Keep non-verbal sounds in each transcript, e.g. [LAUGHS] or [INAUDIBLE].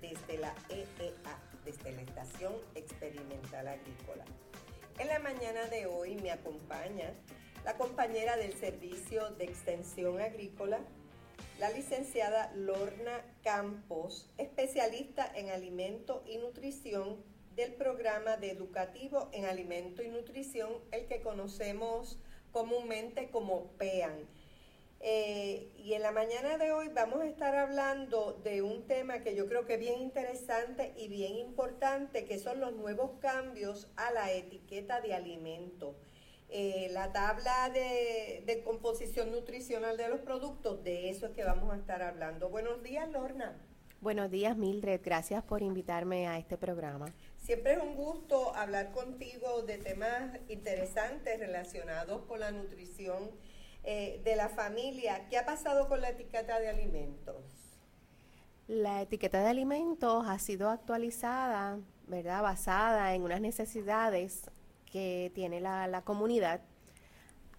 desde la EEA, desde la Estación Experimental Agrícola. En la mañana de hoy me acompaña la compañera del Servicio de Extensión Agrícola, la licenciada Lorna Campos, especialista en alimento y nutrición del programa de educativo en alimento y nutrición, el que conocemos comúnmente como PEAN. Eh, y en la mañana de hoy vamos a estar hablando de un tema que yo creo que es bien interesante y bien importante, que son los nuevos cambios a la etiqueta de alimento. Eh, la tabla de, composición nutricional de los productos, de eso es que vamos a estar hablando. Buenos días, Lorna. Buenos días, Mildred. Gracias por invitarme a este programa. Siempre es un gusto hablar contigo de temas interesantes relacionados con la nutrición eh, de la familia. ¿Qué ha pasado con la etiqueta de alimentos? La etiqueta de alimentos ha sido actualizada, ¿verdad? Basada en unas necesidades que tiene la, comunidad.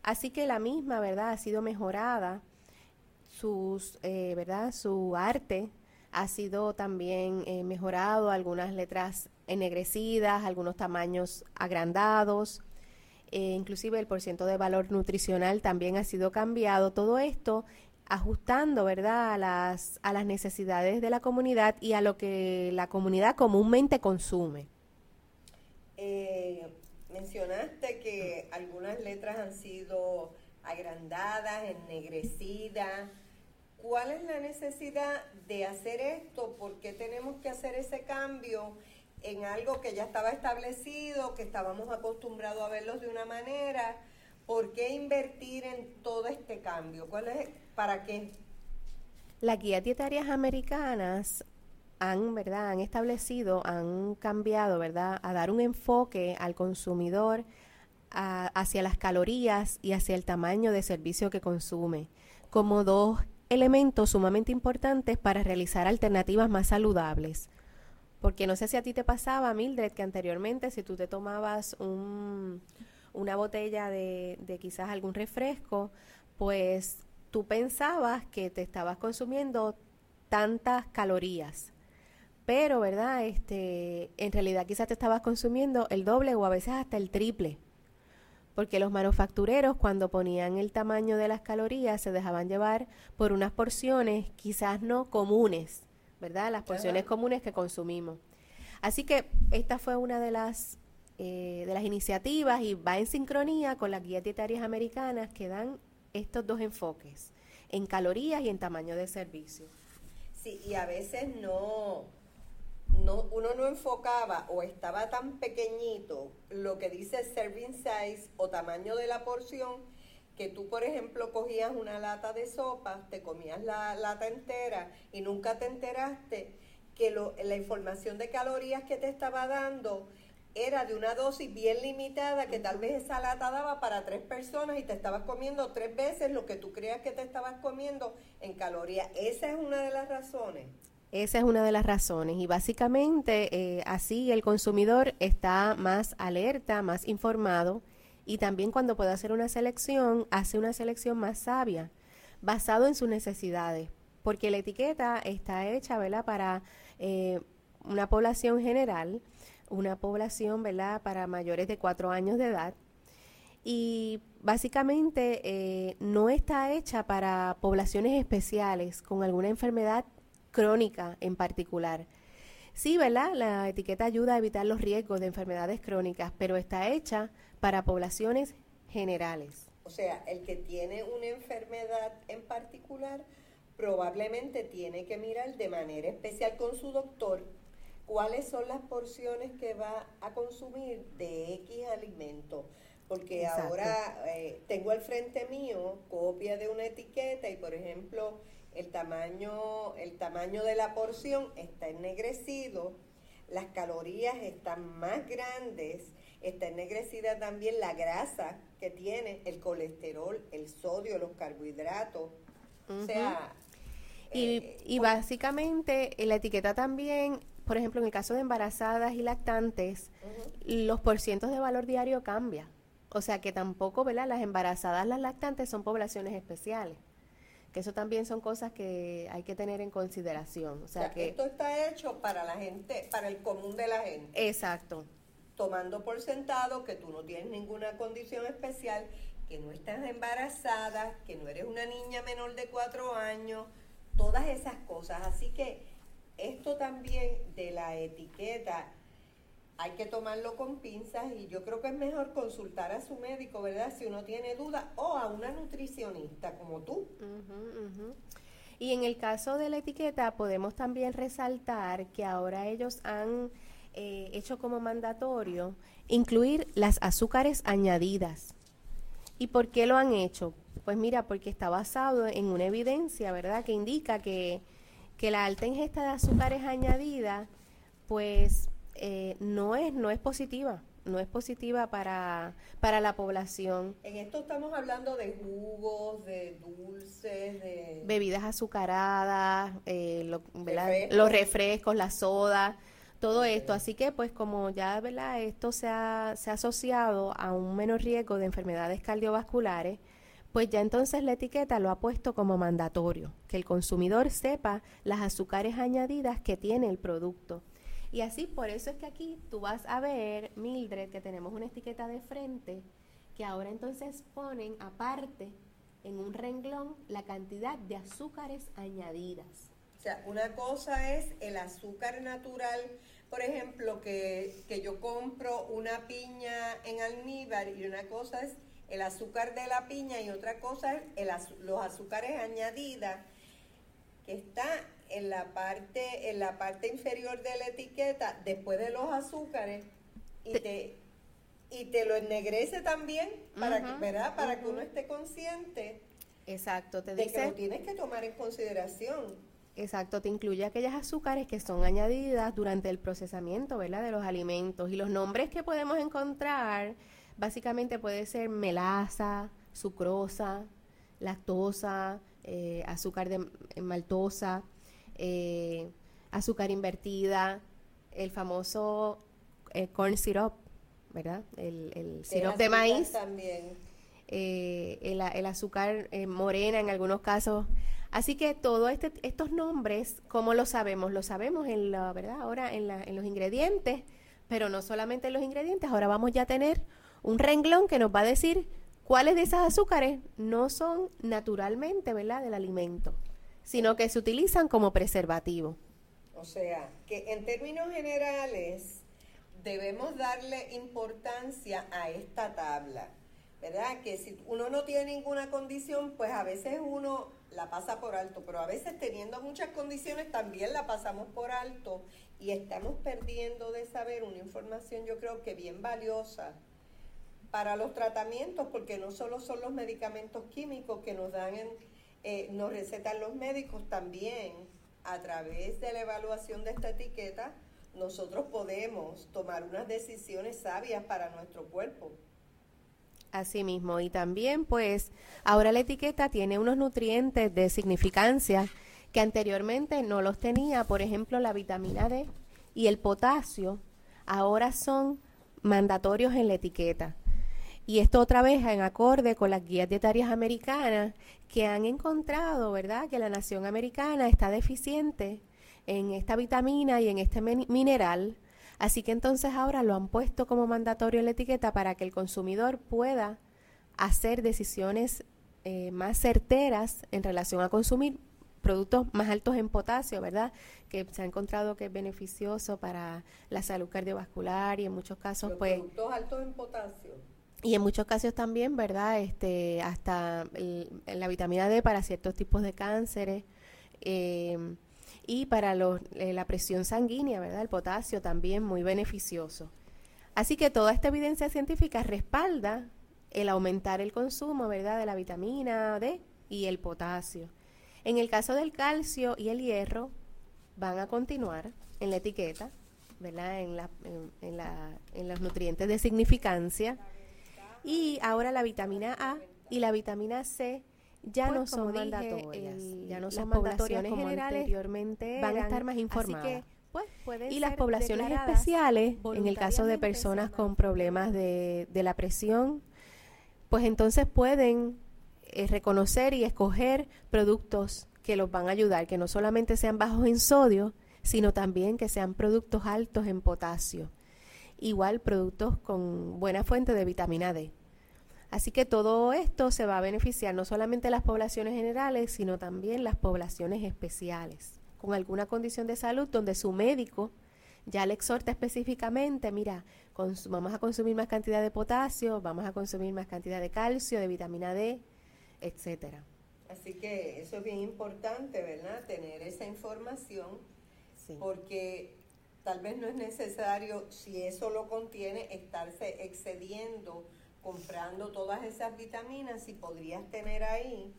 Así que la misma, ¿verdad? Ha sido mejorada. Sus, eh, ¿verdad? Su arte ha sido también eh, mejorado, algunas letras ennegrecidas, algunos tamaños agrandados, eh, inclusive el porciento de valor nutricional también ha sido cambiado. Todo esto ajustando, ¿verdad?, a las, a las necesidades de la comunidad y a lo que la comunidad comúnmente consume. Eh, mencionaste que algunas letras han sido agrandadas, ennegrecidas. ¿Cuál es la necesidad de hacer esto? ¿Por qué tenemos que hacer ese cambio en algo que ya estaba establecido, que estábamos acostumbrados a verlos de una manera? ¿Por qué invertir en todo este cambio? ¿Cuál es, ¿Para qué? Las guías dietarias americanas han, ¿verdad? han establecido, han cambiado ¿verdad? a dar un enfoque al consumidor hacia las calorías y hacia el tamaño de servicio que consume, como dos elementos sumamente importantes para realizar alternativas más saludables. Porque no sé si a ti te pasaba, Mildred, que anteriormente si tú te tomabas un, una botella de, de quizás algún refresco, pues tú pensabas que te estabas consumiendo tantas calorías pero, ¿verdad? Este, en realidad quizás te estabas consumiendo el doble o a veces hasta el triple. Porque los manufactureros cuando ponían el tamaño de las calorías se dejaban llevar por unas porciones quizás no comunes, ¿verdad? Las porciones comunes que consumimos. Así que esta fue una de las, eh, de las iniciativas y va en sincronía con las guías dietarias americanas que dan estos dos enfoques, en calorías y en tamaño de servicio. Sí, y a veces no, no, uno no enfocaba o estaba tan pequeñito lo que dice serving size o tamaño de la porción que tú, por ejemplo, cogías una lata de sopa, te comías la lata entera y nunca te enteraste que la información de calorías que te estaba dando era de una dosis bien limitada, que tal vez esa lata daba para tres personas y te estabas comiendo tres veces lo que tú creías que te estabas comiendo en calorías. Esa es una de las razones. Esa es una de las razones y básicamente eh, así el consumidor está más alerta, más informado y también cuando puede hacer una selección, hace una selección más sabia, basado en sus necesidades, porque la etiqueta está hecha ¿verdad? para eh, una población general, una población ¿verdad? para mayores de cuatro años de edad y básicamente eh, no está hecha para poblaciones especiales con alguna enfermedad crónica en particular. Sí, ¿verdad? La etiqueta ayuda a evitar los riesgos de enfermedades crónicas, pero está hecha para poblaciones generales. O sea, el que tiene una enfermedad en particular probablemente tiene que mirar de manera especial con su doctor cuáles son las porciones que va a consumir de X alimento. Porque ahora eh, tengo al frente mío copia de una etiqueta y, por ejemplo, el tamaño, el tamaño de la porción está ennegrecido, las calorías están más grandes, está ennegrecida también la grasa que tiene, el colesterol, el sodio, los carbohidratos. O sea, Y, Eh, y básicamente la etiqueta también, por ejemplo, en el caso de embarazadas y lactantes, los porcientos de valor diario cambia. O sea que tampoco, ¿verdad? Las embarazadas, las lactantes son poblaciones especiales. Que eso también son cosas que hay que tener en consideración. O sea, que... esto está hecho para la gente, para el común de la gente. Exacto. tomando por sentado que tú no tienes ninguna condición especial, que no estás embarazada, que no eres una niña menor de cuatro años, todas esas cosas. Así que esto también de la etiqueta hay que tomarlo con pinzas y yo creo que es mejor consultar a su médico, ¿verdad? Si uno tiene dudas o a una nutricionista como tú. Y en el caso de la etiqueta podemos también resaltar que ahora ellos han eh, hecho como mandatorio incluir las azúcares añadidas. ¿Y por qué lo han hecho? Pues mira, porque está basado en una evidencia, ¿verdad? Que indica que, que la alta ingesta de azúcares añadidas, pues eh, no es, no es positiva, no es positiva para, para la población. En esto estamos hablando de jugos, de dulces, de... bebidas azucaradas, eh, lo- ¿verdad? Refrescos. los refrescos, la soda, todo esto. Así que, pues, como ya ¿verdad? esto se ha, se ha asociado a un menor riesgo de enfermedades cardiovasculares, pues ya entonces la etiqueta lo ha puesto como mandatorio, que el consumidor sepa las azúcares añadidas que tiene el producto. Y así, por eso es que aquí tú vas a ver, Mildred, que tenemos una etiqueta de frente, que ahora entonces ponen aparte en un renglón la cantidad de azúcares añadidas. O sea, una cosa es el azúcar natural, por ejemplo, que, que yo compro una piña en almíbar y una cosa es el azúcar de la piña y otra cosa es los azúcares añadidas que está en la parte en la parte inferior de la etiqueta después de los azúcares y Te- te y te lo ennegrece también para que, ¿verdad? Para que uno esté consciente Exacto, te de que lo tienes que tomar en consideración. exacto, te incluye aquellas azúcares que son añadidas durante el procesamiento, ¿verdad? De los alimentos y los nombres que podemos encontrar, básicamente puede ser melaza, sucrosa, lactosa, eh, azúcar de maltosa, eh, azúcar invertida, el famoso eh, corn syrup, ¿verdad? El, el sirope de maíz. También. eh, el azúcar eh, morena en algunos casos. Así que todos este, estos nombres, ¿cómo lo sabemos? Lo sabemos en la, ¿verdad? Ahora en, la- en los ingredientes, pero no solamente en los ingredientes, ahora vamos ya a tener un renglón que nos va a decir cuáles de esas azúcares no son naturalmente, ¿verdad?, del alimento, sino que se utilizan como preservativo. O sea, que en términos generales debemos darle importancia a esta tabla, ¿verdad? Que si uno no tiene ninguna condición, pues a veces uno la pasa por alto, pero a veces teniendo muchas condiciones también la pasamos por alto y estamos perdiendo de saber una información yo creo que bien valiosa para los tratamientos, porque no solo son los medicamentos químicos que nos dan, en- eh, nos recetan los médicos, también a través de la evaluación de esta etiqueta, nosotros podemos tomar unas decisiones sabias para nuestro cuerpo. Así mismo, y también pues ahora la etiqueta tiene unos nutrientes de significancia que anteriormente no los tenía, por ejemplo la vitamina D y el potasio, ahora son mandatorios en la etiqueta. Y esto otra vez en acorde con las guías dietarias americanas que han encontrado, ¿verdad?, que la nación americana está deficiente en esta vitamina y en este min- mineral. Así que entonces ahora lo han puesto como mandatorio en la etiqueta para que el consumidor pueda hacer decisiones eh, más certeras en relación a consumir productos más altos en potasio, ¿verdad? Que se ha encontrado que es beneficioso para la salud cardiovascular y en muchos casos, Los pues, productos altos en potasio. Y en muchos casos también, ¿verdad? Este, hasta la vitamina D para ciertos tipos de cánceres eh, y para los, eh, la presión sanguínea, ¿verdad? El potasio también muy beneficioso. Así que toda esta evidencia científica respalda el aumentar el consumo, ¿verdad? De la vitamina D y el potasio. En el caso del calcio y el hierro, van a continuar en la etiqueta, ¿verdad? En, la, en la- en los nutrientes de significancia. Y ahora la vitamina A y la vitamina C ya no son mandatorias, ya no son mandatorias como generales, anteriormente van a estar más informadas. Pues, y las poblaciones especiales, en el caso de personas con problemas de, de la presión, pues entonces pueden eh, reconocer y escoger productos que los van a ayudar, que no solamente sean bajos en sodio, sino también que sean productos altos en potasio. Igual productos con buena fuente de vitamina D. Así que todo esto se va a beneficiar no solamente las poblaciones generales, sino también las poblaciones especiales con alguna condición de salud donde su médico ya le exhorta específicamente, mira, vamos a consumir más cantidad de potasio, vamos a consumir más cantidad de calcio, de vitamina D, etcétera. Así que eso es bien importante, ¿verdad? Tener esa información, porque tal vez no es necesario, si eso lo contiene, estarse excediendo comprando todas esas vitaminas y podrías tener ahí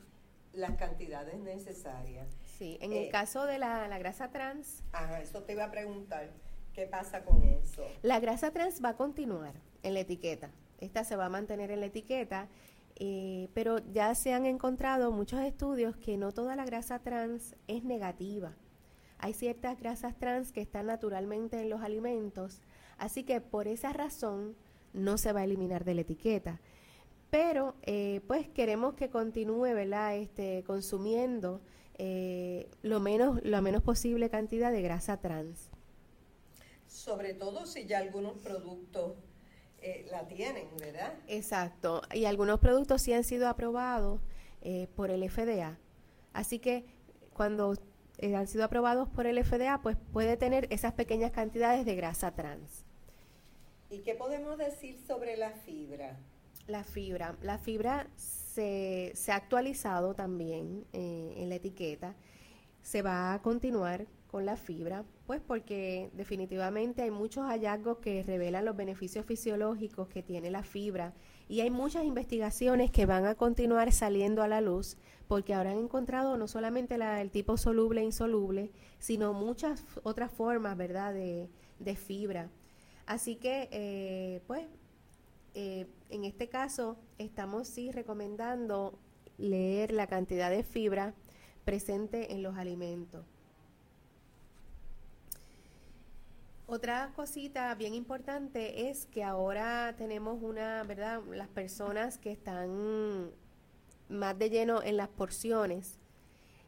las cantidades necesarias. Sí, en el eh, caso de la, grasa trans. Ajá, eso te iba a preguntar. ¿Qué pasa con eso? La grasa trans va a continuar en la etiqueta. Esta se va a mantener en la etiqueta, eh, pero ya se han encontrado muchos estudios que no toda la grasa trans es negativa. Hay ciertas grasas trans que están naturalmente en los alimentos, así que por esa razón no se va a eliminar de la etiqueta. Pero eh, pues queremos que continúe, ¿verdad? Este, consumiendo eh, lo menos la menos posible cantidad de grasa trans. Sobre todo si ya algunos productos eh, la tienen, ¿verdad? Exacto. Y algunos productos sí han sido aprobados por el FDA. Así que cuando han sido aprobados por el FDA, pues puede tener esas pequeñas cantidades de grasa trans. ¿Y qué podemos decir sobre la fibra? La fibra. La fibra se, ha actualizado también eh, en la etiqueta. Se va a continuar con la fibra, pues porque definitivamente hay muchos hallazgos que revelan los beneficios fisiológicos que tiene la fibra y hay muchas investigaciones que van a continuar saliendo a la luz porque ahora han encontrado no solamente el tipo soluble e insoluble, sino muchas otras formas, ¿verdad?, de, fibra. Así que, eh, pues, eh, en este caso estamos sí recomendando leer la cantidad de fibra presente en los alimentos. Otra cosita bien importante es que ahora tenemos una, ¿verdad? Las personas que están más de lleno en las porciones,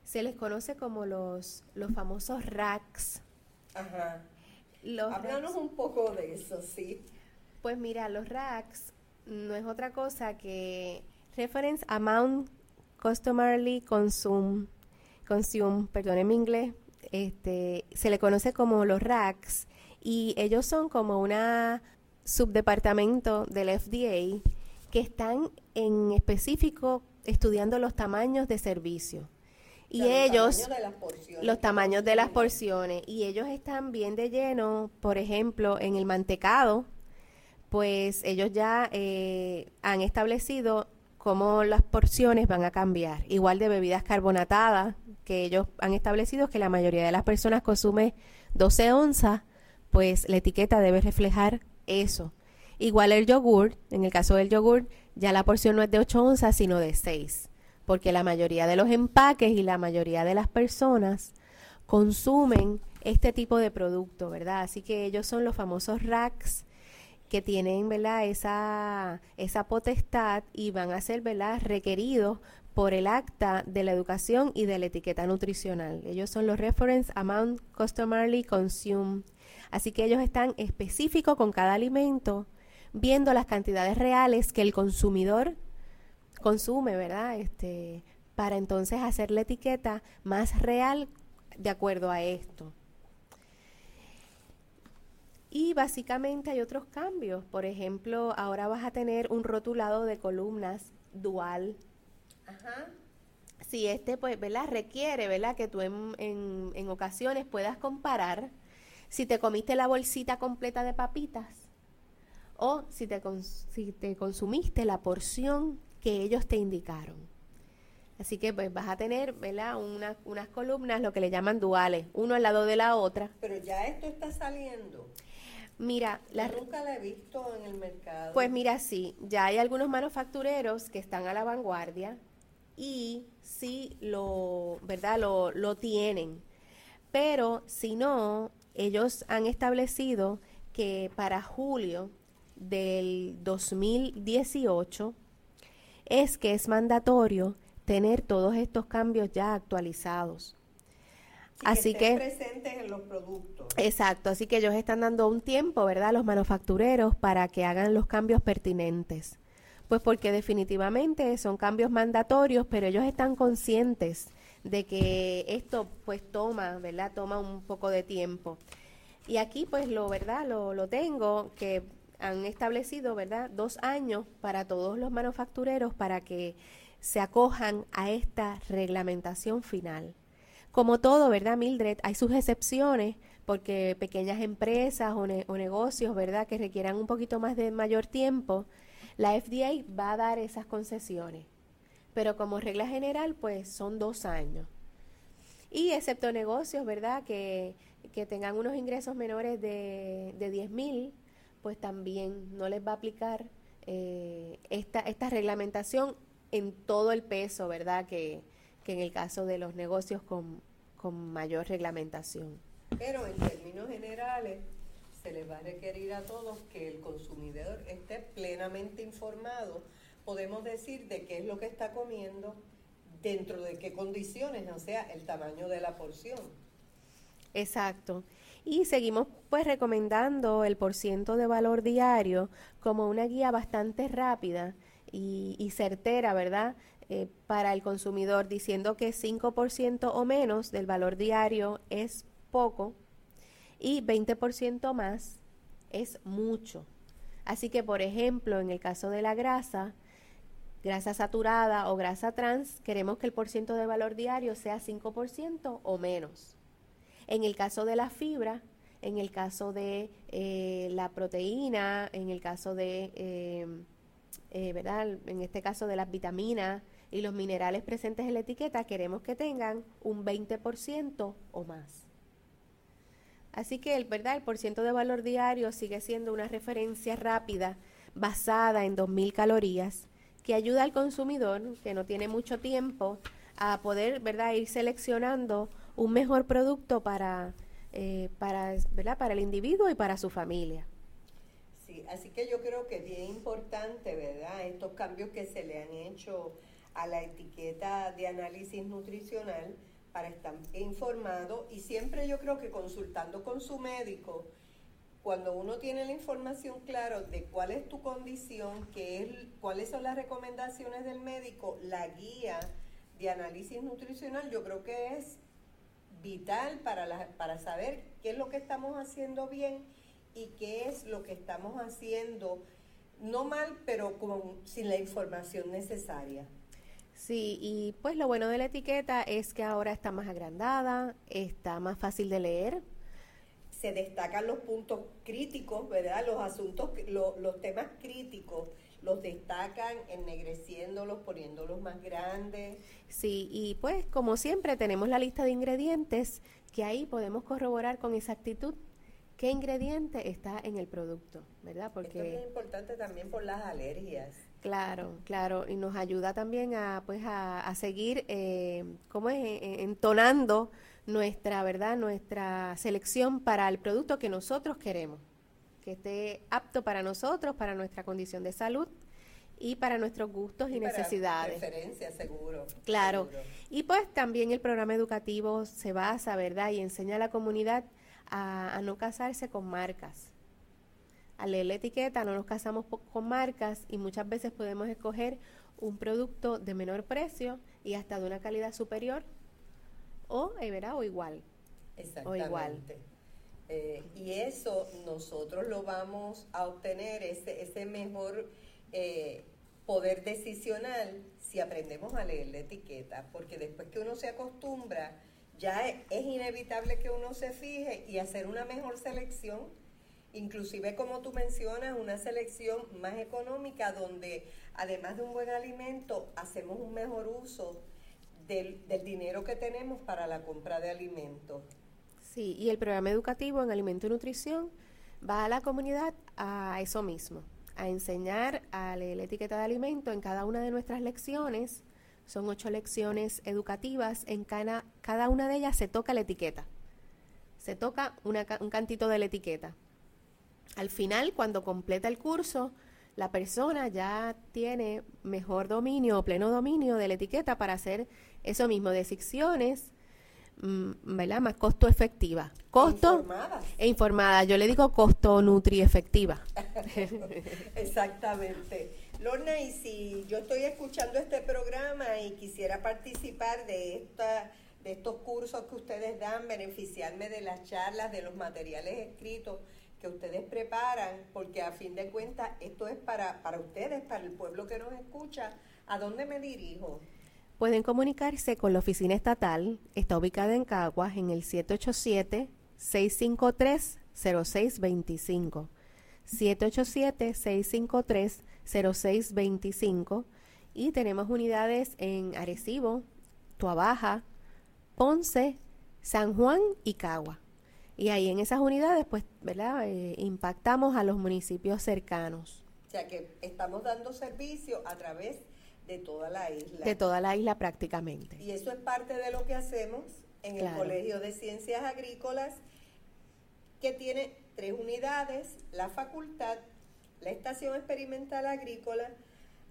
se les conoce como los, los famosos racks. Ajá. Háblanos un poco de eso, sí. Pues mira, los racks no es otra cosa que Reference Amount Customarily Consume, consume perdón en inglés, este, se le conoce como los racks y ellos son como una subdepartamento del FDA que están en específico estudiando los tamaños de servicio. Y ellos, los tamaños de las porciones, y ellos están bien de lleno, por ejemplo, en el mantecado, pues ellos ya eh, han establecido cómo las porciones van a cambiar. Igual de bebidas carbonatadas, que ellos han establecido que la mayoría de las personas consume 12 onzas, pues la etiqueta debe reflejar eso. Igual el yogur, en el caso del yogur, ya la porción no es de 8 onzas, sino de 6, porque la mayoría de los empaques y la mayoría de las personas consumen este tipo de producto, ¿verdad? Así que ellos son los famosos racks que tienen ¿verdad? Esa, esa potestad y van a ser ¿verdad? requeridos por el acta de la educación y de la etiqueta nutricional. Ellos son los Reference Amount Customarily Consumed. Así que ellos están específicos con cada alimento, viendo las cantidades reales que el consumidor consume, ¿verdad? Este, para entonces hacer la etiqueta más real de acuerdo a esto. Y básicamente hay otros cambios. Por ejemplo, ahora vas a tener un rotulado de columnas dual. Ajá. Si este, pues, ¿verdad? Requiere, ¿verdad? Que tú en, en, ocasiones puedas comparar si te comiste la bolsita completa de papitas o si te, si te consumiste la porción que ellos te indicaron. Así que pues vas a tener, ¿verdad? unas columnas, lo que le llaman duales, uno al lado de la otra. Pero ya esto está saliendo. Mira, la, nunca la he visto en el mercado. Pues mira, sí, ya hay algunos manufactureros que están a la vanguardia y sí lo, ¿verdad? Lo, lo tienen. Pero si no, ellos han establecido que para julio del 2018 es que es mandatorio tener todos estos cambios ya actualizados. así que, presentes en los productos. Exacto, así que ellos están dando un tiempo, ¿verdad?, a los manufactureros para que hagan los cambios pertinentes. Pues porque definitivamente son cambios mandatorios, pero ellos están conscientes de que esto pues toma, ¿verdad? Toma un poco de tiempo. Y aquí pues lo, ¿verdad? Lo, lo tengo, que han establecido, ¿verdad? Dos años para todos los manufactureros para que se acojan a esta reglamentación final. Como todo, ¿verdad, Mildred? Hay sus excepciones porque pequeñas empresas o, o negocios, ¿verdad?, que requieran un poquito más de mayor tiempo, la FDA va a dar esas concesiones, pero como regla general, pues son dos años. Y excepto negocios, ¿verdad?, que, tengan unos ingresos menores de, de 10 mil, pues también no les va a aplicar eh, esta, esta reglamentación en todo el peso, ¿verdad?, que, que en el caso de los negocios con, con mayor reglamentación. Pero en términos generales, se les va a requerir a todos que el consumidor esté plenamente informado. Podemos decir de qué es lo que está comiendo, dentro de qué condiciones, o sea, el tamaño de la porción. Exacto. Y seguimos pues recomendando el porciento de valor diario como una guía bastante rápida y, certera, ¿verdad? Eh, para el consumidor, diciendo que 5% o menos del valor diario es poco y 20% más es mucho. Así que, por ejemplo, en el caso de la grasa, grasa saturada o grasa trans, queremos que el porciento de valor diario sea 5% o menos. En el caso de la fibra, en el caso de eh, la proteína, en el caso de, em, eh, ¿verdad? En este caso de las vitaminas y los minerales presentes en la etiqueta, queremos que tengan un 20% o más. Así que el, ¿verdad? el porciento de valor diario sigue siendo una referencia rápida basada en 2.000 calorías que ayuda al consumidor que no tiene mucho tiempo a poder ¿verdad? ir seleccionando un mejor producto para, eh, para, ¿verdad? para el individuo y para su familia. Sí, así que yo creo que es bien importante, ¿verdad? Estos cambios que se le han hecho a la etiqueta de análisis nutricional para estar informado y siempre yo creo que consultando con su médico, cuando uno tiene la información clara de cuál es tu condición, qué es, cuáles son las recomendaciones del médico, la guía de análisis nutricional, yo creo que es vital para, para saber qué es lo que estamos haciendo bien y qué es lo que estamos haciendo no mal, pero con, sin la información necesaria. Sí, y pues lo bueno de la etiqueta es que ahora está más agrandada, está más fácil de leer. Se destacan los puntos críticos, ¿verdad? Los asuntos, los temas críticos los destacan ennegreciéndolos, poniéndolos más grandes. Sí, y pues como siempre tenemos la lista de ingredientes que ahí podemos corroborar con exactitud qué ingrediente está en el producto, ¿verdad? Porque Esto es importante también por las alergias. Claro, claro, y nos ayuda también a, pues, a, seguir, eh, ¿cómo es? Eh, eh, entonando nuestra, ¿verdad? Nuestra selección para el producto que nosotros queremos, que esté apto para nosotros, para nuestra condición de salud y para nuestros gustos y, necesidades. Seguro. Claro. Y pues también el programa educativo se basa, ¿verdad? Y enseña a la comunidad a no casarse con marcas al leer la etiqueta no nos casamos con marcas y muchas veces podemos escoger un producto de menor precio y hasta de una calidad superior o, eh, o igual. Exactamente. O igual. Eh, y eso nosotros lo vamos a obtener, ese, ese mejor eh, poder decisional, si aprendemos a leer la etiqueta, porque después que uno se acostumbra, ya es inevitable que uno se fije y hacer una mejor selección inclusive como tú mencionas, una selección más económica donde además de un buen alimento hacemos un mejor uso del, dinero que tenemos para la compra de alimentos. Sí, y el programa educativo en alimento y nutrición va a la comunidad a eso mismo, a enseñar a leer la etiqueta de alimento en cada una de nuestras lecciones Son ocho lecciones educativas. En cada, cada una de ellas se toca la etiqueta. Se toca un cantito de la etiqueta. Al final, cuando completa el curso, la persona ya tiene mejor dominio o pleno dominio de la etiqueta para hacer eso mismo, decisiones, mm, ¿verdad? Más costo efectiva. Costo e informada. Yo le digo costo nutri efectiva. [LAUGHS] Exactamente. Lorna, y si yo estoy escuchando este programa y quisiera participar de esta de estos cursos que ustedes dan, beneficiarme de las charlas, de los materiales escritos, que ustedes preparan, porque a fin de cuentas esto es para, para ustedes, para el pueblo que nos escucha. ¿A dónde me dirijo? Pueden comunicarse con la oficina estatal, está ubicada en Caguas, en el 787-653-0625. 787-653-0625 y tenemos unidades en Arecibo, Tuabaja, Ponce, San Juan y Cagua. Y ahí en esas unidades, pues, ¿verdad? Eh, impactamos a los municipios cercanos. O sea que estamos dando servicio a través de toda la isla. De toda la isla prácticamente. Y eso es parte de lo que hacemos en el Colegio de Ciencias Agrícolas, que tiene tres unidades, la facultad, la Estación Experimental Agrícola,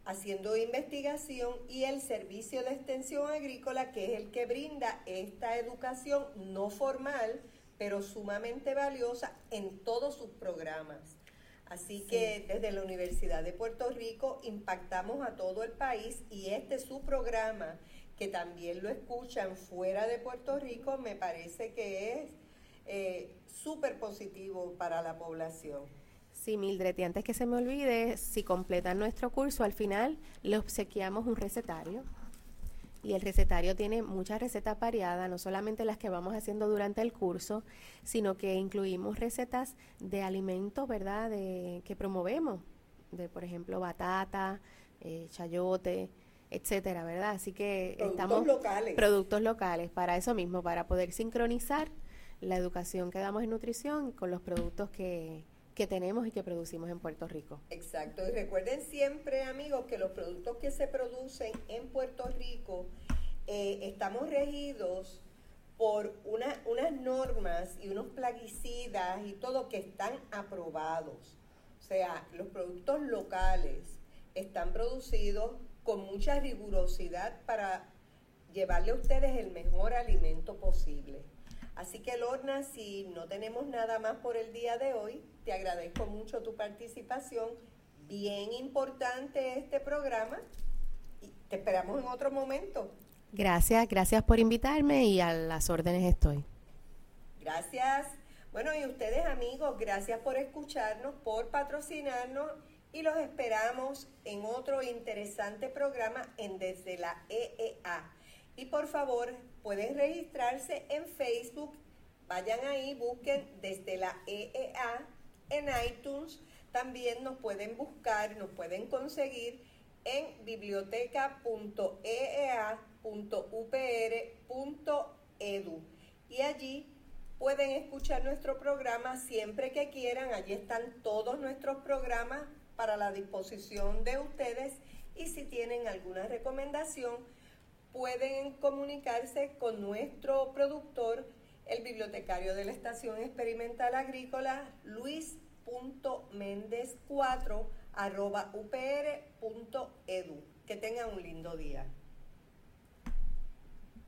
haciendo investigación y el Servicio de Extensión Agrícola, que es el que brinda esta educación no formal, pero sumamente valiosa en todos sus programas. Así que desde la Universidad de Puerto Rico impactamos a todo el país y este es su programa, que también lo escuchan fuera de Puerto Rico, me parece que es eh, súper positivo para la población. Sí, Mildred, y antes que se me olvide, si completan nuestro curso, al final le obsequiamos un recetario y el recetario tiene muchas recetas variadas, no solamente las que vamos haciendo durante el curso, sino que incluimos recetas de alimentos, ¿verdad?, de, que promovemos, de por ejemplo batata, eh, chayote, etcétera, ¿verdad? Así que productos estamos locales. productos locales para eso mismo, para poder sincronizar la educación que damos en nutrición con los productos que, que tenemos y que producimos en Puerto Rico. Exacto, y recuerden siempre amigos que los productos que se producen en Puerto Rico eh, estamos regidos por una, unas normas y unos plaguicidas y todo que están aprobados. O sea, los productos locales están producidos con mucha rigurosidad para llevarle a ustedes el mejor alimento posible. Así que Lorna, si no tenemos nada más por el día de hoy, te agradezco mucho tu participación. Bien importante este programa y te esperamos en otro momento. Gracias, gracias por invitarme y a las órdenes estoy. Gracias. Bueno, y ustedes amigos, gracias por escucharnos, por patrocinarnos y los esperamos en otro interesante programa en Desde la EEA. Y por favor, pueden registrarse en Facebook. Vayan ahí, busquen desde la EEA en iTunes. También nos pueden buscar, nos pueden conseguir en biblioteca.eea.upr.edu. Y allí pueden escuchar nuestro programa siempre que quieran. Allí están todos nuestros programas para la disposición de ustedes. Y si tienen alguna recomendación, pueden comunicarse con nuestro productor, el bibliotecario de la Estación Experimental Agrícola, luis.méndez4 upr.edu. Que tengan un lindo día.